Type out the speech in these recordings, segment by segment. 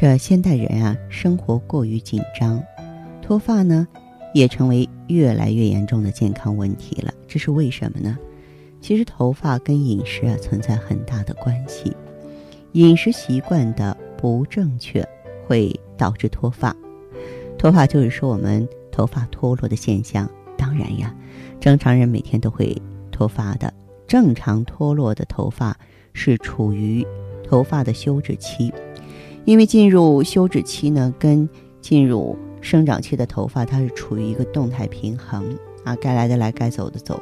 这现代人啊，生活过于紧张，脱发呢，也成为越来越严重的健康问题了。这是为什么呢？其实头发跟饮食啊存在很大的关系，饮食习惯的不正确会导致脱发。脱发就是说我们头发脱落的现象。当然呀，正常人每天都会脱发的。正常脱落的头发是处于头发的休止期。因为进入休止期呢，跟进入生长期的头发，它是处于一个动态平衡啊，该来的来，该走的走，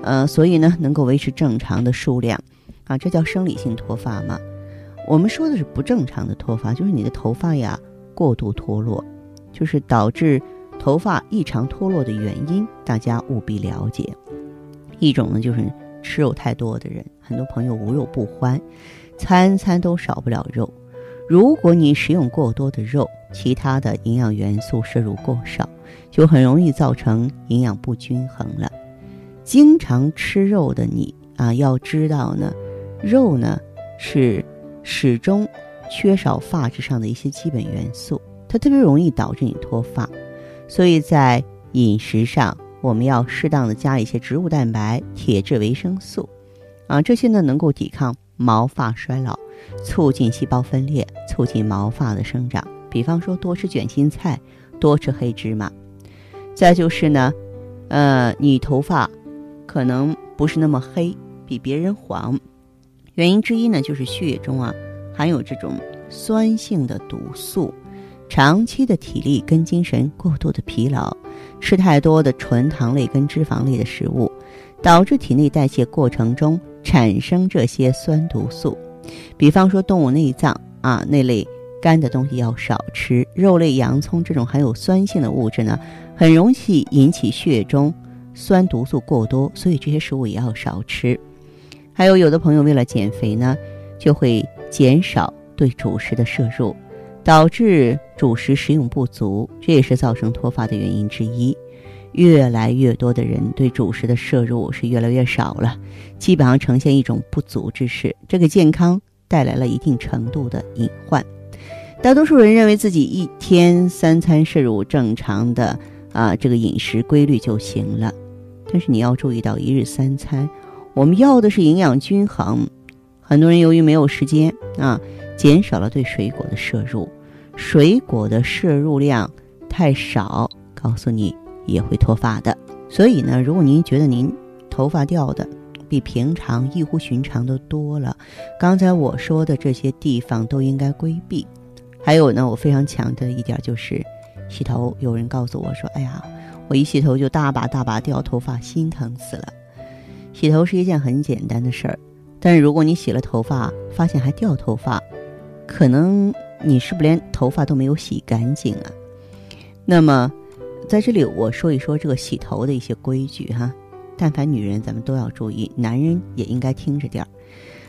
呃，所以呢，能够维持正常的数量啊，这叫生理性脱发嘛。我们说的是不正常的脱发，就是你的头发呀过度脱落，就是导致头发异常脱落的原因，大家务必了解。一种呢，就是吃肉太多的人，很多朋友无肉不欢，餐餐都少不了肉。如果你食用过多的肉，其他的营养元素摄入过少，就很容易造成营养不均衡了。经常吃肉的你啊，要知道呢，肉呢是始终缺少发质上的一些基本元素，它特别容易导致你脱发。所以在饮食上，我们要适当的加一些植物蛋白、铁质、维生素，啊，这些呢能够抵抗毛发衰老。促进细胞分裂，促进毛发的生长。比方说，多吃卷心菜，多吃黑芝麻。再就是呢，呃，你头发可能不是那么黑，比别人黄。原因之一呢，就是血液中啊含有这种酸性的毒素。长期的体力跟精神过度的疲劳，吃太多的纯糖类跟脂肪类的食物，导致体内代谢过程中产生这些酸毒素。比方说动物内脏啊那类干的东西要少吃，肉类、洋葱这种含有酸性的物质呢，很容易引起血中酸毒素过多，所以这些食物也要少吃。还有有的朋友为了减肥呢，就会减少对主食的摄入，导致主食食用不足，这也是造成脱发的原因之一。越来越多的人对主食的摄入是越来越少了，基本上呈现一种不足之势，这给健康带来了一定程度的隐患。大多数人认为自己一天三餐摄入正常的啊这个饮食规律就行了，但是你要注意到一日三餐，我们要的是营养均衡。很多人由于没有时间啊，减少了对水果的摄入，水果的摄入量太少，告诉你。也会脱发的，所以呢，如果您觉得您头发掉的比平常异乎寻常的多了，刚才我说的这些地方都应该规避。还有呢，我非常强调的一点就是，洗头。有人告诉我说：“哎呀，我一洗头就大把大把掉头发，心疼死了。”洗头是一件很简单的事儿，但是如果你洗了头发发现还掉头发，可能你是不是连头发都没有洗干净啊。那么。在这里，我说一说这个洗头的一些规矩哈。但凡女人，咱们都要注意；男人也应该听着点儿。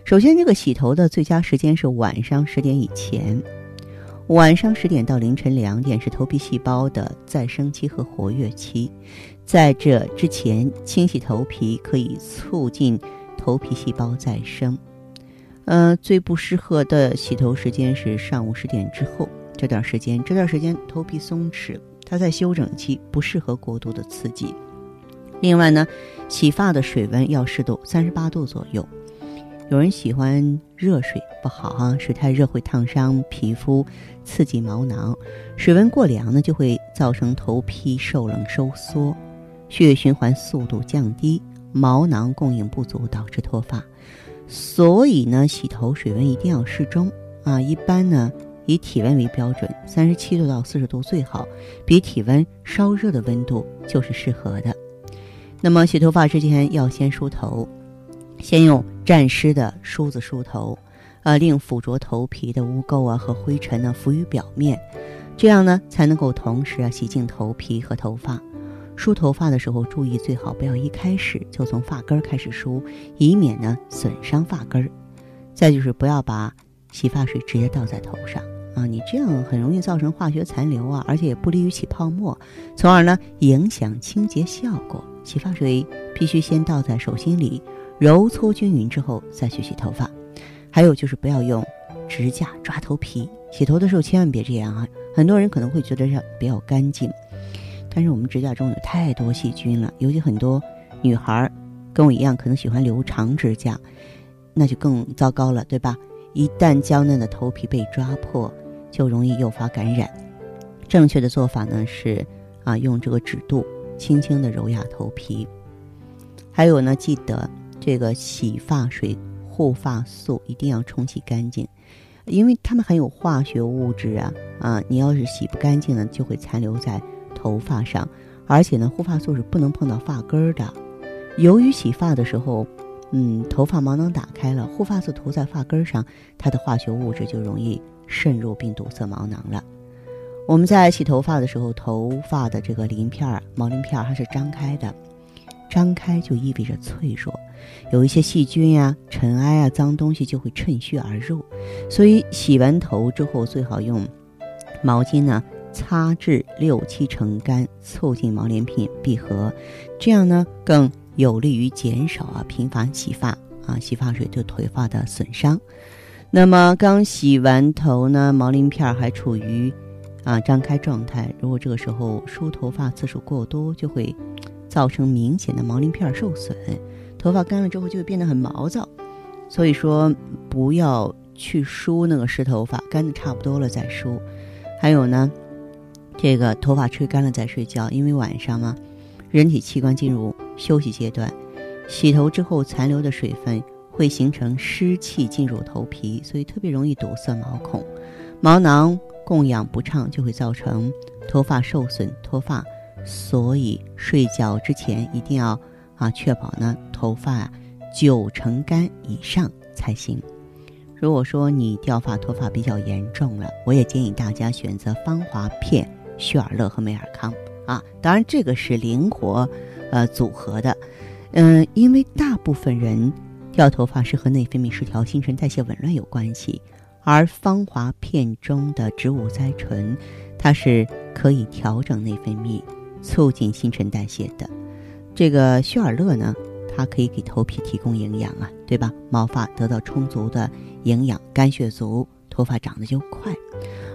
首先，这个洗头的最佳时间是晚上十点以前。晚上十点到凌晨两点是头皮细胞的再生期和活跃期，在这之前清洗头皮可以促进头皮细胞再生。呃，最不适合的洗头时间是上午十点之后这段时间，这段时间头皮松弛。它在休整期，不适合过度的刺激。另外呢，洗发的水温要适度，三十八度左右。有人喜欢热水，不好哈，水太热会烫伤皮肤，刺激毛囊。水温过凉呢，就会造成头皮受冷收缩，血液循环速度降低，毛囊供应不足，导致脱发。所以呢，洗头水温一定要适中啊。一般呢。以体温为标准，三十七度到四十度最好，比体温稍热的温度就是适合的。那么洗头发之前要先梳头，先用蘸湿的梳子梳头，呃，令附着头皮的污垢啊和灰尘呢浮于表面，这样呢才能够同时啊洗净头皮和头发。梳头发的时候，注意最好不要一开始就从发根开始梳，以免呢损伤发根。再就是不要把洗发水直接倒在头上啊，你这样很容易造成化学残留啊，而且也不利于起泡沫，从而呢影响清洁效果。洗发水必须先倒在手心里，揉搓均匀之后再去洗头发。还有就是不要用指甲抓头皮，洗头的时候千万别这样啊！很多人可能会觉得这比较干净，但是我们指甲中有太多细菌了，尤其很多女孩儿跟我一样，可能喜欢留长指甲，那就更糟糕了，对吧？一旦娇嫩的头皮被抓破，就容易诱发感染。正确的做法呢是啊，用这个指肚轻轻的揉压头皮。还有呢，记得这个洗发水。护发素一定要冲洗干净，因为它们含有化学物质啊啊！你要是洗不干净呢，就会残留在头发上。而且呢，护发素是不能碰到发根儿的。由于洗发的时候，嗯，头发毛囊打开了，护发素涂在发根上，它的化学物质就容易渗入并堵塞毛囊了。我们在洗头发的时候，头发的这个鳞片儿、毛鳞片儿它是张开的。张开就意味着脆弱，有一些细菌呀、尘埃啊、脏东西就会趁虚而入，所以洗完头之后最好用毛巾呢擦至六七成干，促进毛鳞片闭合，这样呢更有利于减少啊频繁洗发啊洗发水对头发的损伤。那么刚洗完头呢，毛鳞片还处于啊张开状态，如果这个时候梳头发次数过多，就会。造成明显的毛鳞片受损，头发干了之后就会变得很毛躁，所以说不要去梳那个湿头发，干的差不多了再梳。还有呢，这个头发吹干了再睡觉，因为晚上嘛，人体器官进入休息阶段，洗头之后残留的水分会形成湿气进入头皮，所以特别容易堵塞毛孔，毛囊供氧不畅，就会造成头发受损，脱发。所以睡觉之前一定要啊确保呢头发九成干以上才行。如果说你掉发脱发比较严重了，我也建议大家选择芳华片、旭尔乐和美尔康啊。当然这个是灵活呃组合的，嗯，因为大部分人掉头发是和内分泌失调、新陈代谢紊乱有关系，而芳华片中的植物甾醇，它是可以调整内分泌。促进新陈代谢的，这个旭尔乐呢，它可以给头皮提供营养啊，对吧？毛发得到充足的营养，肝血足，头发长得就快。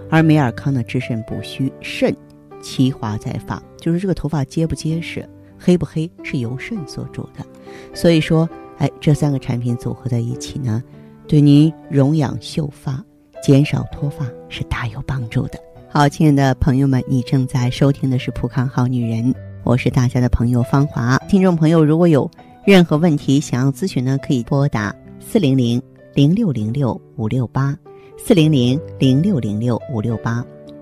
而美尔康呢，滋肾补虚，肾其华在发，就是这个头发结不结实、黑不黑，是由肾所主的。所以说，哎，这三个产品组合在一起呢，对您容养秀发、减少脱发是大有帮助的。好，亲爱的朋友们，你正在收听的是《普康好女人》，我是大家的朋友芳华。听众朋友，如果有任何问题想要咨询呢，可以拨打四零零零六零六五六八四零零零六零六五六八，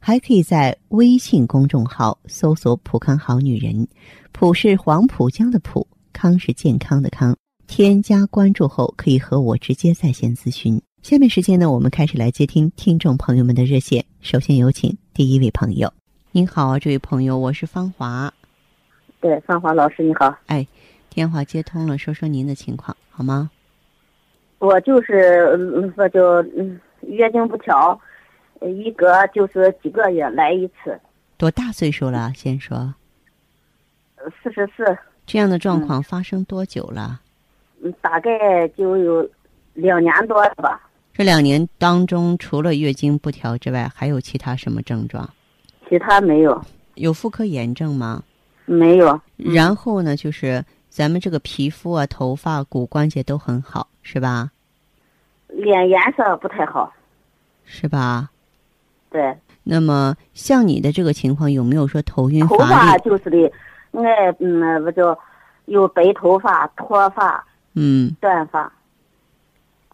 还可以在微信公众号搜索“浦康好女人”，浦是黄浦江的浦，康是健康的康。添加关注后，可以和我直接在线咨询。下面时间呢，我们开始来接听听众朋友们的热线。首先有请第一位朋友。您好，这位朋友，我是芳华。对，芳华老师你好。哎，电话接通了，说说您的情况好吗？我就是说就月经不调，一隔就是几个月来一次。多大岁数了？先说。四十四。这样的状况发生多久了？嗯，大概就有两年多了吧。这两年当中，除了月经不调之外，还有其他什么症状？其他没有。有妇科炎症吗？没有。然后呢，就是咱们这个皮肤啊、头发、骨关节都很好，是吧？脸颜色不太好，是吧？对。那么像你的这个情况，有没有说头晕？头发就是的，爱嗯，不叫有白头发、脱发。嗯，断发，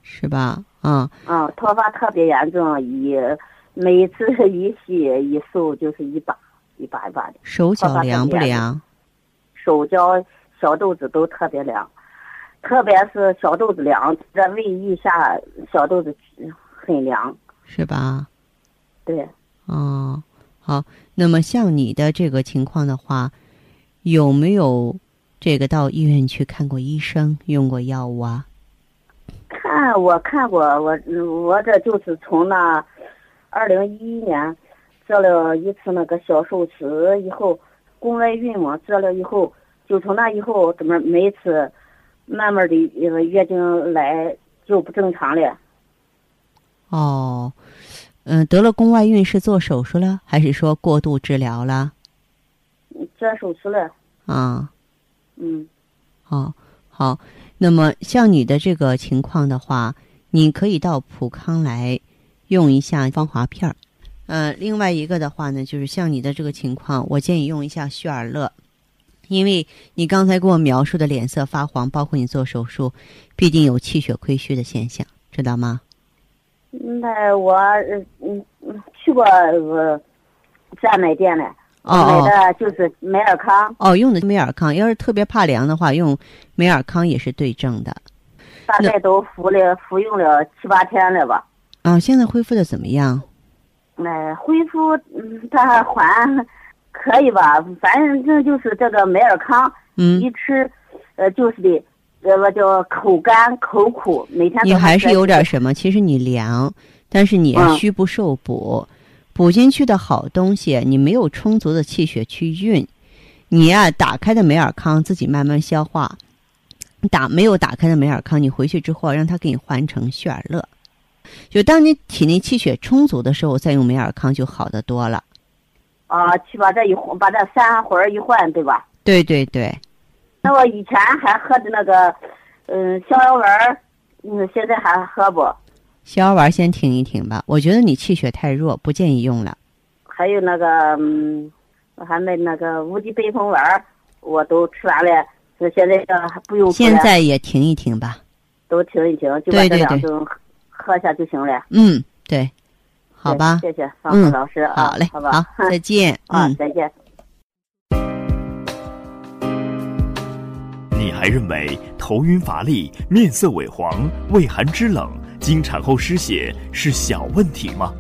是吧？啊，嗯，脱发特别严重，一每次一洗一手就是一把一把一把的。手脚凉不凉？手脚小肚子都特别凉，特别是小肚子凉，这胃一下小肚子很凉，是吧？对。哦，好。那么像你的这个情况的话，有没有？这个到医院去看过医生，用过药物啊？看，我看过，我我这就是从那二零一一年做了一次那个小手术以后，宫外孕嘛，做了以后，就从那以后怎么每次慢慢的月经来就不正常了。哦，嗯，得了宫外孕是做手术了，还是说过度治疗了？做手术了。啊。嗯，好，好。那么像你的这个情况的话，你可以到普康来用一下芳华片儿。呃，另外一个的话呢，就是像你的这个情况，我建议用一下旭尔乐，因为你刚才给我描述的脸色发黄，包括你做手术，必定有气血亏虚的现象，知道吗？那我嗯嗯去过呃专卖店嘞。买的就是美尔康哦，用的美尔康。要是特别怕凉的话，用美尔康也是对症的。大概都服了服用了七八天了吧。啊，现在恢复的怎么样？哎，恢复嗯，它还可以吧。反正就是这个美尔康，嗯，一吃，呃，就是的，呃，我叫口干口苦，每天你还是有点什么？其实你凉，但是你虚不受补。补进去的好东西，你没有充足的气血去运，你呀打开的美尔康自己慢慢消化，打没有打开的美尔康，你回去之后让它给你换成旭尔乐，就当你体内气血充足的时候，再用美尔康就好得多了。啊，去把这一换，把这三环一换，对吧？对对对。那我以前还喝的那个，嗯，逍遥丸嗯，现在还喝不？逍遥丸先停一停吧，我觉得你气血太弱，不建议用了。还有那个，嗯，我还买那个无敌北风丸，我都吃完了，就现在还不用。现在也停一停吧。都停一停，就把这两种喝下就行了。嗯，对，好吧。谢谢方峰老师啊，好嘞，好吧，再见。啊，再见。你还认为头晕乏力、面色萎黄、畏寒肢冷？经产后失血是小问题吗？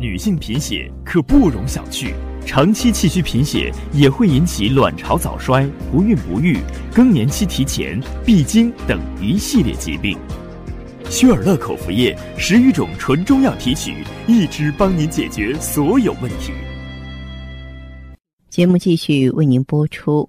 女性贫血可不容小觑，长期气虚贫血也会引起卵巢早衰、不孕不育、更年期提前、闭经等一系列疾病。薛尔乐口服液十余种纯中药提取，一支帮您解决所有问题。节目继续为您播出，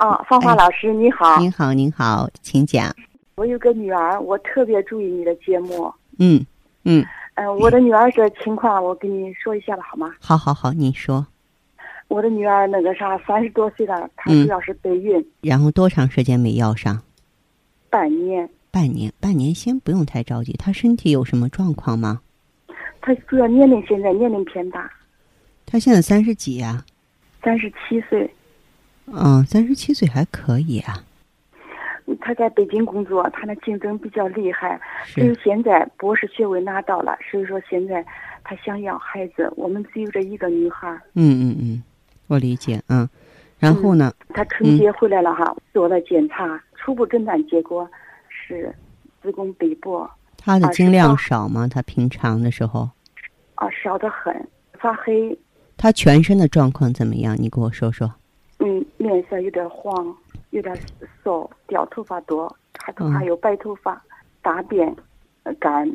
哦，芳华老师，你好。您好，您好，请讲。我有个女儿，我特别注意你的节目。嗯，嗯，嗯，我的女儿这情况，我跟你说一下吧，好吗？好好好，你说。我的女儿那个啥，三十多岁了，她主要是备孕。然后多长时间没要上？半年。半年，半年，先不用太着急。她身体有什么状况吗？她主要年龄现在年龄偏大。她现在三十几呀？三十七岁。嗯，三十七岁还可以啊。他在北京工作，他那竞争比较厉害，所以现在博士学位拿到了，所以说现在他想要孩子。我们只有这一个女孩。嗯嗯嗯，我理解嗯。然后呢？他春节回来了哈，做了检查，初步诊断结果是子宫壁薄。他的经量少吗？他平常的时候？啊，少得很，发黑。他全身的状况怎么样？你跟我说说。嗯，面色有点黄。有点瘦，掉头发多，还头还有白头发，大便干，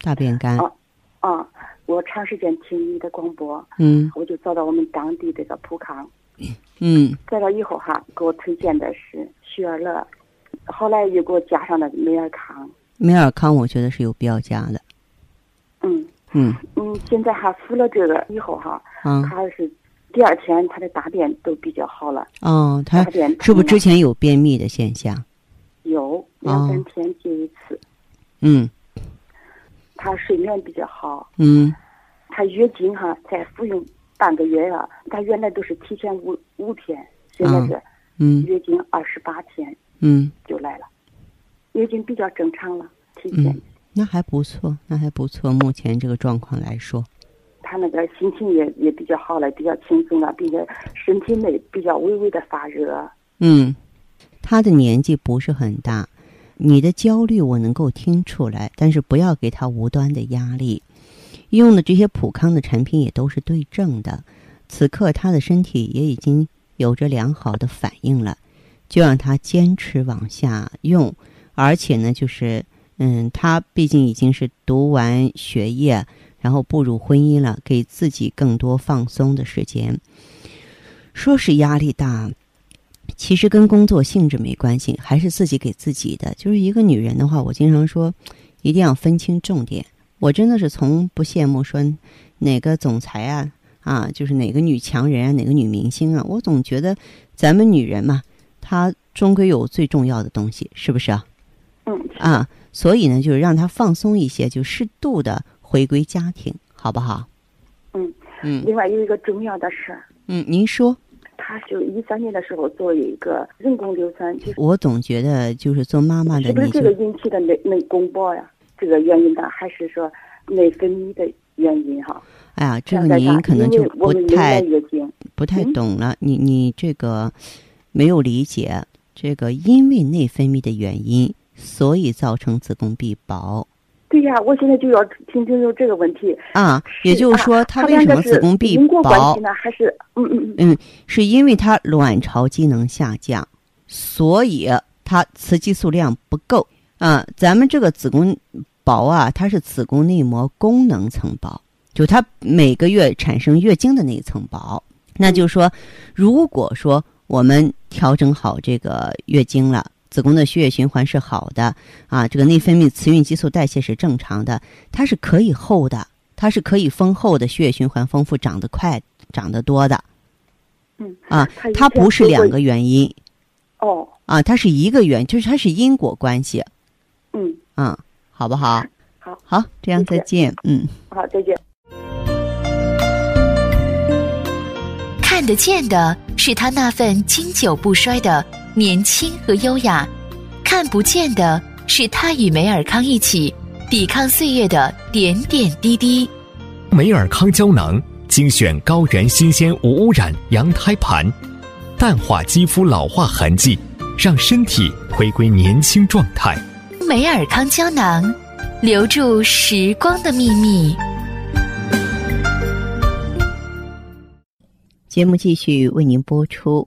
大便干。啊啊！我长时间听你的广播，嗯，我就找到我们当地这个普康，嗯，找到以后哈，给我推荐的是雪尔乐，后来又给我加上了美尔康。美尔康，我觉得是有必要加的。嗯嗯嗯，现在还服了这个以后哈，嗯，他是。第二天他的大便都比较好了。哦，他是不是之前有便秘的现象？有两三天就一次。嗯。他睡眠比较好。嗯。他月经哈才服用半个月啊，他原来都是提前五五天，现在是嗯月经二十八天嗯就来了，月经比较正常了，提前。那还不错，那还不错，目前这个状况来说。他那个心情也也比较好了，比较轻松了，并且身体内比较微微的发热。嗯，他的年纪不是很大，你的焦虑我能够听出来，但是不要给他无端的压力。用的这些普康的产品也都是对症的，此刻他的身体也已经有着良好的反应了，就让他坚持往下用。而且呢，就是嗯，他毕竟已经是读完学业。然后步入婚姻了，给自己更多放松的时间。说是压力大，其实跟工作性质没关系，还是自己给自己的。就是一个女人的话，我经常说，一定要分清重点。我真的是从不羡慕说哪个总裁啊啊，就是哪个女强人啊，哪个女明星啊。我总觉得咱们女人嘛，她终归有最重要的东西，是不是啊？嗯。啊，所以呢，就是让她放松一些，就适度的。回归家庭，好不好？嗯嗯。另外有一个重要的事儿。嗯，您说。他就一三年的时候做一个人工流产，就是我总觉得就是做妈妈的，是不是这个引起的内内宫薄呀？这个原因呢，还是说内分泌的原因哈？哎呀，这个您可能就不太不太懂了。你你这个没有理解，这个因为内分泌的原因，所以造成子宫壁薄。对呀，我现在就要听清楚这个问题啊。也就是说，他为什么子宫壁薄呢？还是嗯嗯嗯嗯，是因为他卵巢机能下降，所以她雌激素量不够啊。咱们这个子宫薄啊，它是子宫内膜功能层薄，就它每个月产生月经的那一层薄。那就是说，如果说我们调整好这个月经了。子宫的血液循环是好的啊，这个内分泌雌孕激素代谢是正常的，它是可以厚的，它是可以丰厚的，血液循环丰富，长得快，长得多的。嗯啊，它不是两个原因。哦。啊，它是一个原，就是它是因果关系。嗯。嗯，好不好？好。好，这样再见。嗯。好，再见。看得见的是他那份经久不衰的。年轻和优雅，看不见的是他与梅尔康一起抵抗岁月的点点滴滴。梅尔康胶囊精选高原新鲜无污染羊胎盘，淡化肌肤老化痕迹，让身体回归年轻状态。梅尔康胶囊，留住时光的秘密。节目继续为您播出。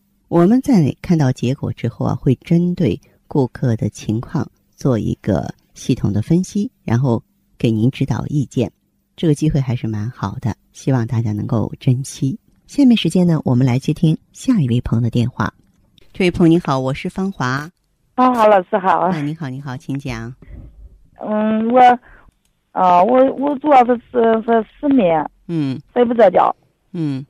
我们在看到结果之后啊，会针对顾客的情况做一个系统的分析，然后给您指导意见。这个机会还是蛮好的，希望大家能够珍惜。下面时间呢，我们来接听下一位朋友的电话。这位朋友你好，我是芳华。芳华老师好。啊，你好，你好，请讲。嗯，我，啊，我我主要是是是失眠，嗯，睡不着觉，嗯，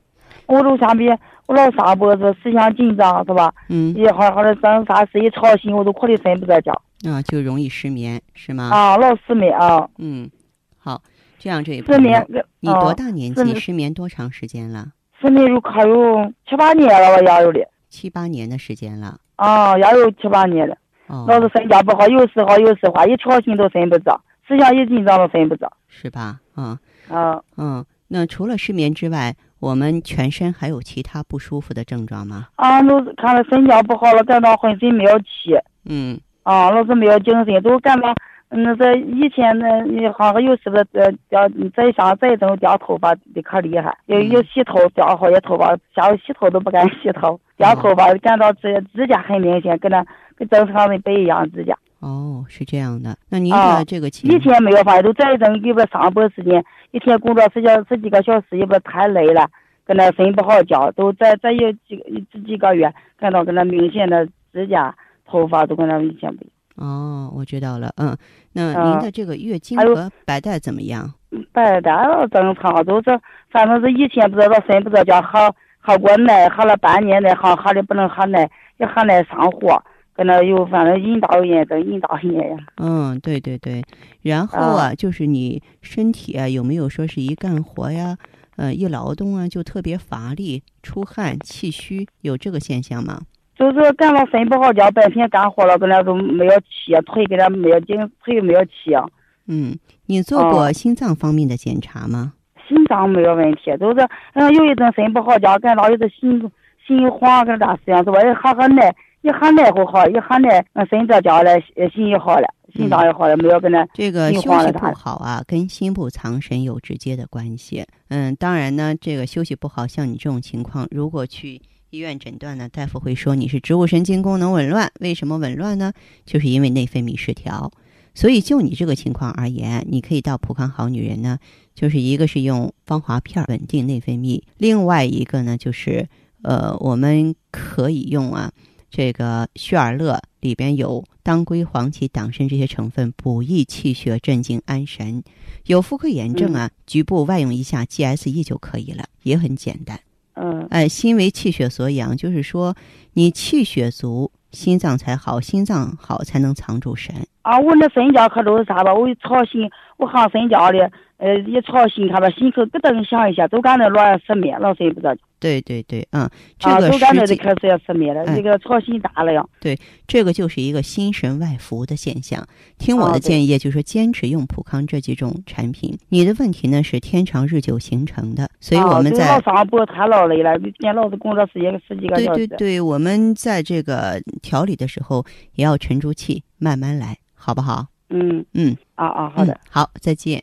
我就相比我老上脖子，思想紧张是吧？嗯，一好好的整啥事一操心，我都哭得睡不着觉。啊，就容易失眠是吗？啊，老失眠啊。嗯，好，这样这一失眠，你多大年纪？失眠多长时间了？失眠有可有七八年了吧，也有的。七八年的时间了。啊，也有七八年了。老是睡觉不好，有时好有时坏，一操心都睡不着，思想一紧张都睡不着，是吧？啊，啊，嗯，那除了失眠之外，我们全身还有其他不舒服的症状吗？啊，都是看了睡觉不好了，感到浑身没有气，嗯，啊，老是没有精神，都感到，那，在以前那，你好像有时候呃掉，再想再整掉头发的可厉害，有有洗头掉好些头发，下午洗头都不敢洗头，掉头发，感到指指甲很明显，跟那。跟正常人不一样，指甲。哦，是这样的。那您的这个情以前没有发现，都这一阵给不上班时间，一天工作十小十几个小时，也不太累了，跟那睡不好觉，都在这有几这几个月，看到跟那明显的指甲、头发都跟那明显不一样。哦，我知道了。嗯，那您的这个月经和白带怎么样？白带正常，都是反正是以前不知道睡不着觉，喝喝过奶，喝了半年奶，好喝的不能喝奶，也喝奶上火。搁那又，反正阴道炎跟阴道炎呀。嗯，对对对，然后啊，就是你身体啊，有没有说是一干活呀，呃，一劳动啊，就特别乏力、出汗、气虚，有这个现象吗？就是感到睡不好觉，白天干活了，搁那都没有气，腿搁那没有劲，腿没有气。嗯，你做过心脏方面的检查吗？心脏没有问题，就是嗯，有一阵睡不好觉，感到有的心心慌，跟咋是样？是吧？喝喝奶。一喝奶后好，一喝奶，那睡着觉了，心也好了，心脏也好了，没有跟那这个休息不好啊，跟心不藏神有直接的关系。嗯，当然呢，这个休息不好，像你这种情况，如果去医院诊断呢，大夫会说你是植物神经功能紊乱。为什么紊乱呢？就是因为内分泌失调。所以就你这个情况而言，你可以到普康好女人呢，就是一个是用芳华片稳定内分泌，另外一个呢就是呃，我们可以用啊。这个血尔乐里边有当归、黄芪、党参这些成分，补益气血、镇静安神。有妇科炎症啊，局部外用一下 GSE 就可以了，也很简单。嗯，哎，心为气血所养，就是说你气血足，心脏才好，心脏好才能藏住神。啊，我那睡觉可都是啥吧？我一操心，我好睡觉的，呃，一操心，他吧，心口咯噔响一下，都感觉老失眠，老睡不着觉。对对对，嗯，这个都感觉就开始要失眠了，这个操心大了呀。对，这个就是一个心神外浮的现象。听我的建议，就是坚持用普康这几种产品。你的问题呢是天长日久形成的，所以我们在老上班太劳累了，老是工作时间十几个小时。对对对，我们在这个调理的时候也要沉住气，慢慢来。好不好？嗯嗯啊啊，好的，好，再见。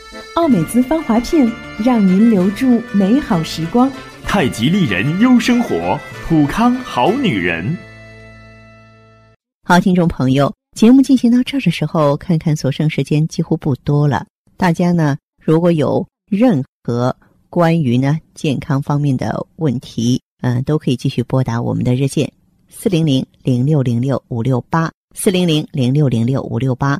奥美姿芳华片，让您留住美好时光。太极丽人优生活，普康好女人。好，听众朋友，节目进行到这儿的时候，看看所剩时间几乎不多了。大家呢，如果有任何关于呢健康方面的问题，嗯，都可以继续拨打我们的热线。四零零零六零六五六八，四零零零六零六五六八，